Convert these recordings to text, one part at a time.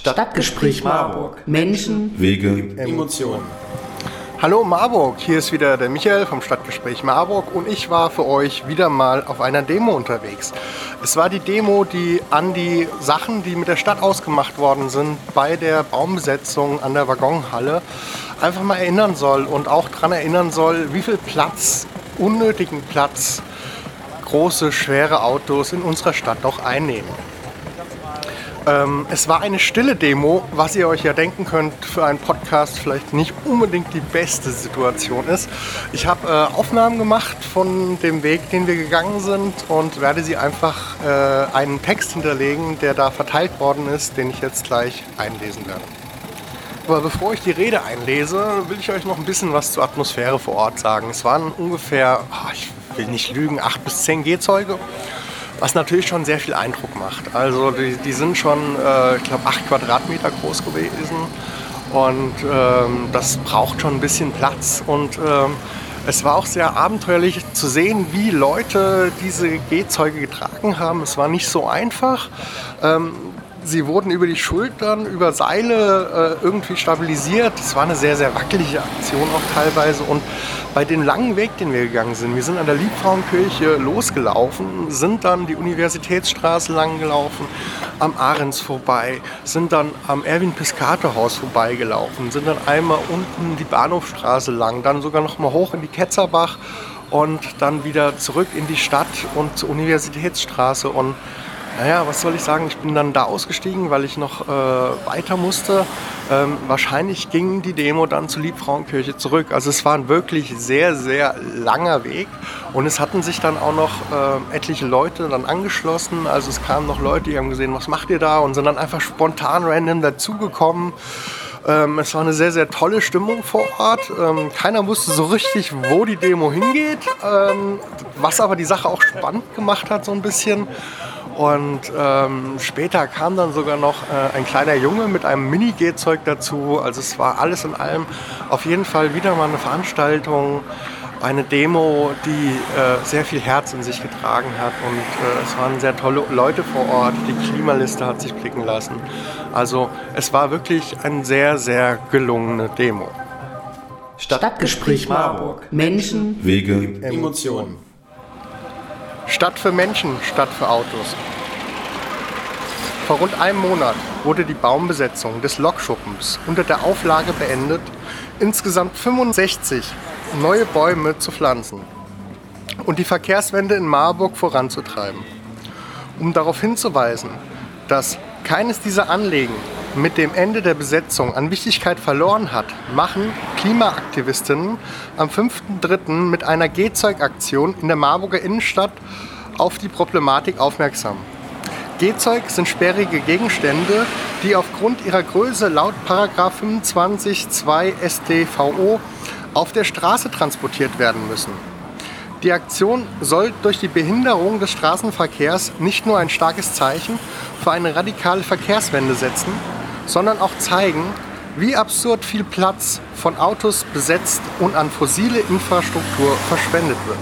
Stadtgespräch Marburg. Menschen, Wege, Emotionen. Hallo Marburg, hier ist wieder der Michael vom Stadtgespräch Marburg und ich war für euch wieder mal auf einer Demo unterwegs. Es war die Demo, die an die Sachen, die mit der Stadt ausgemacht worden sind, bei der Baumbesetzung an der Waggonhalle einfach mal erinnern soll und auch daran erinnern soll, wie viel Platz, unnötigen Platz, große, schwere Autos in unserer Stadt doch einnehmen. Ähm, es war eine stille Demo, was ihr euch ja denken könnt, für einen Podcast vielleicht nicht unbedingt die beste Situation ist. Ich habe äh, Aufnahmen gemacht von dem Weg, den wir gegangen sind und werde sie einfach äh, einen Text hinterlegen, der da verteilt worden ist, den ich jetzt gleich einlesen werde. Aber bevor ich die Rede einlese, will ich euch noch ein bisschen was zur Atmosphäre vor Ort sagen. Es waren ungefähr, ah, ich will nicht lügen, acht bis zehn Gehzeuge was natürlich schon sehr viel Eindruck macht. Also die, die sind schon, äh, ich glaube, acht Quadratmeter groß gewesen und ähm, das braucht schon ein bisschen Platz und ähm, es war auch sehr abenteuerlich zu sehen, wie Leute diese Gehzeuge getragen haben. Es war nicht so einfach. Ähm, sie wurden über die Schultern, über Seile äh, irgendwie stabilisiert. Es war eine sehr, sehr wackelige Aktion auch teilweise. Und bei dem langen Weg, den wir gegangen sind, wir sind an der Liebfrauenkirche losgelaufen, sind dann die Universitätsstraße lang gelaufen, am Ahrens vorbei, sind dann am Erwin-Piscator-Haus vorbeigelaufen, sind dann einmal unten die Bahnhofstraße lang, dann sogar noch mal hoch in die Ketzerbach und dann wieder zurück in die Stadt und zur Universitätsstraße und naja, was soll ich sagen? Ich bin dann da ausgestiegen, weil ich noch äh, weiter musste. Ähm, wahrscheinlich ging die Demo dann zur Liebfrauenkirche zurück. Also es war ein wirklich sehr, sehr langer Weg. Und es hatten sich dann auch noch äh, etliche Leute dann angeschlossen. Also es kamen noch Leute, die haben gesehen, was macht ihr da? Und sind dann einfach spontan random dazugekommen. Ähm, es war eine sehr, sehr tolle Stimmung vor Ort. Ähm, keiner wusste so richtig, wo die Demo hingeht. Ähm, was aber die Sache auch spannend gemacht hat, so ein bisschen. Und ähm, später kam dann sogar noch äh, ein kleiner Junge mit einem Mini-Gehzeug dazu. Also es war alles in allem auf jeden Fall wieder mal eine Veranstaltung, eine Demo, die äh, sehr viel Herz in sich getragen hat. Und äh, es waren sehr tolle Leute vor Ort. Die Klimaliste hat sich blicken lassen. Also es war wirklich eine sehr, sehr gelungene Demo. Stadtgespräch Marburg. Menschen, Wege, Emotionen. Stadt für Menschen, Stadt für Autos. Vor rund einem Monat wurde die Baumbesetzung des Lokschuppens unter der Auflage beendet, insgesamt 65 neue Bäume zu pflanzen und die Verkehrswende in Marburg voranzutreiben. Um darauf hinzuweisen, dass keines dieser Anliegen mit dem Ende der Besetzung an Wichtigkeit verloren hat, machen Klimaaktivistinnen am 5.3. mit einer Gehzeugaktion in der Marburger Innenstadt auf die Problematik aufmerksam. Gehzeug sind sperrige Gegenstände, die aufgrund ihrer Größe laut 25.2 StVO auf der Straße transportiert werden müssen. Die Aktion soll durch die Behinderung des Straßenverkehrs nicht nur ein starkes Zeichen für eine radikale Verkehrswende setzen, sondern auch zeigen, wie absurd viel Platz von Autos besetzt und an fossile Infrastruktur verschwendet wird.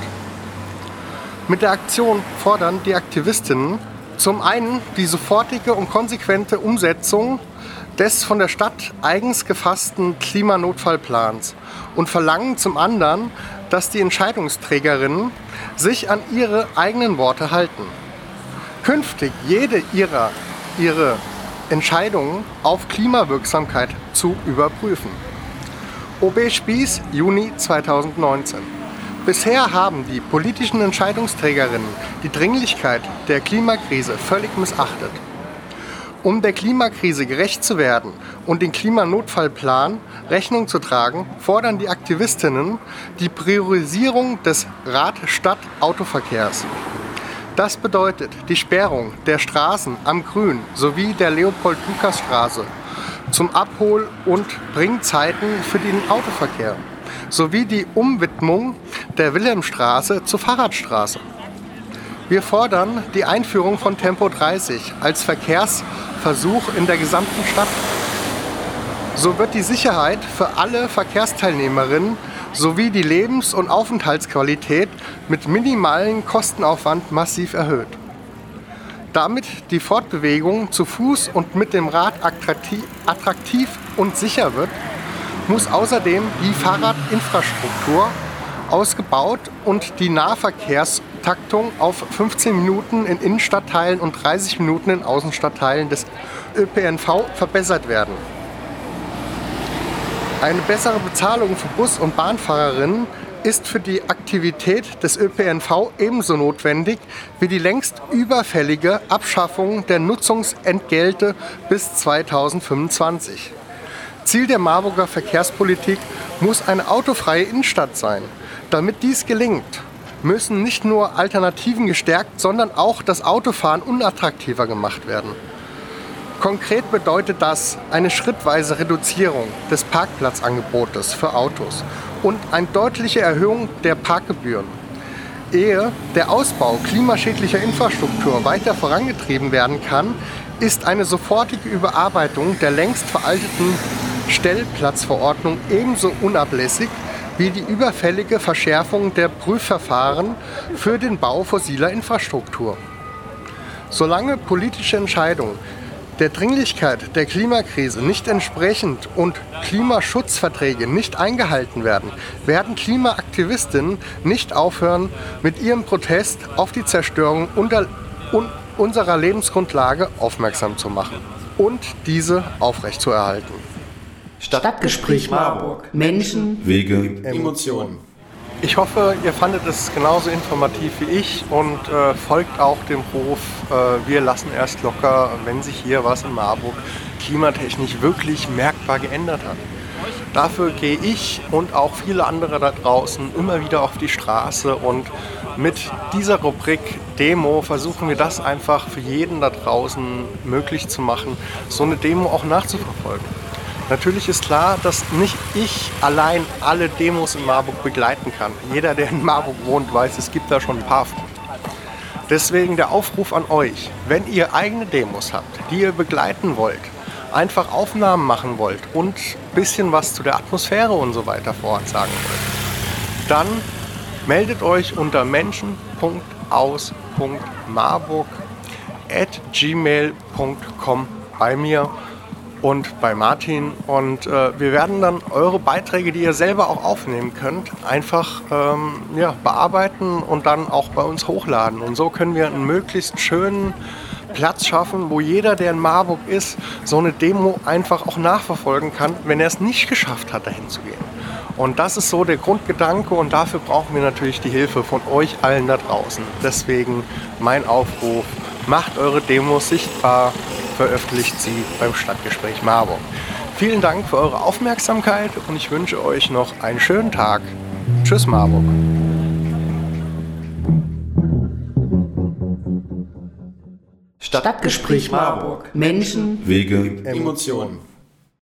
Mit der Aktion fordern die Aktivistinnen zum einen die sofortige und konsequente Umsetzung des von der Stadt eigens gefassten Klimanotfallplans und verlangen zum anderen, dass die Entscheidungsträgerinnen sich an ihre eigenen Worte halten. Künftig jede ihrer ihre Entscheidungen auf Klimawirksamkeit zu überprüfen. OB Spieß, Juni 2019. Bisher haben die politischen Entscheidungsträgerinnen die Dringlichkeit der Klimakrise völlig missachtet. Um der Klimakrise gerecht zu werden und den Klimanotfallplan Rechnung zu tragen, fordern die Aktivistinnen die Priorisierung des Rad-Stadt-Autoverkehrs. Das bedeutet die Sperrung der Straßen am Grün sowie der Leopold-Lukas-Straße zum Abhol- und Bringzeiten für den Autoverkehr sowie die Umwidmung der Wilhelmstraße zur Fahrradstraße. Wir fordern die Einführung von Tempo 30 als Verkehrsversuch in der gesamten Stadt. So wird die Sicherheit für alle Verkehrsteilnehmerinnen sowie die Lebens- und Aufenthaltsqualität mit minimalem Kostenaufwand massiv erhöht. Damit die Fortbewegung zu Fuß und mit dem Rad attraktiv und sicher wird, muss außerdem die Fahrradinfrastruktur ausgebaut und die Nahverkehrstaktung auf 15 Minuten in Innenstadtteilen und 30 Minuten in Außenstadtteilen des ÖPNV verbessert werden. Eine bessere Bezahlung für Bus- und Bahnfahrerinnen ist für die Aktivität des ÖPNV ebenso notwendig wie die längst überfällige Abschaffung der Nutzungsentgelte bis 2025. Ziel der Marburger Verkehrspolitik muss eine autofreie Innenstadt sein. Damit dies gelingt, müssen nicht nur Alternativen gestärkt, sondern auch das Autofahren unattraktiver gemacht werden. Konkret bedeutet das eine schrittweise Reduzierung des Parkplatzangebotes für Autos und eine deutliche Erhöhung der Parkgebühren. Ehe der Ausbau klimaschädlicher Infrastruktur weiter vorangetrieben werden kann, ist eine sofortige Überarbeitung der längst veralteten Stellplatzverordnung ebenso unablässig wie die überfällige Verschärfung der Prüfverfahren für den Bau fossiler Infrastruktur. Solange politische Entscheidungen der Dringlichkeit der Klimakrise nicht entsprechend und Klimaschutzverträge nicht eingehalten werden, werden Klimaaktivistinnen nicht aufhören, mit ihrem Protest auf die Zerstörung unter, un, unserer Lebensgrundlage aufmerksam zu machen und diese aufrechtzuerhalten. Stadtgespräch Marburg. Menschen, Wege, Emotionen. Ich hoffe, ihr fandet es genauso informativ wie ich und äh, folgt auch dem Ruf, wir lassen erst locker, wenn sich hier was in Marburg klimatechnisch wirklich merkbar geändert hat. Dafür gehe ich und auch viele andere da draußen immer wieder auf die Straße und mit dieser Rubrik Demo versuchen wir das einfach für jeden da draußen möglich zu machen, so eine Demo auch nachzuverfolgen. Natürlich ist klar, dass nicht ich allein alle Demos in Marburg begleiten kann. Jeder, der in Marburg wohnt, weiß, es gibt da schon ein paar. Deswegen der Aufruf an euch, wenn ihr eigene Demos habt, die ihr begleiten wollt, einfach Aufnahmen machen wollt und ein bisschen was zu der Atmosphäre und so weiter vor Ort sagen wollt, dann meldet euch unter menschen.aus.marburg at gmail.com bei mir und bei Martin. Und äh, wir werden dann eure Beiträge, die ihr selber auch aufnehmen könnt, einfach ähm, ja, bearbeiten und dann auch bei uns hochladen. Und so können wir einen möglichst schönen Platz schaffen, wo jeder, der in Marburg ist, so eine Demo einfach auch nachverfolgen kann, wenn er es nicht geschafft hat, dahin zu gehen. Und das ist so der Grundgedanke und dafür brauchen wir natürlich die Hilfe von euch allen da draußen. Deswegen mein Aufruf, macht eure Demos sichtbar, veröffentlicht sie beim Stadtgespräch Marburg. Vielen Dank für eure Aufmerksamkeit und ich wünsche euch noch einen schönen Tag. Tschüss Marburg. Stadtgespräch Marburg. Menschen, Wege, Emotionen.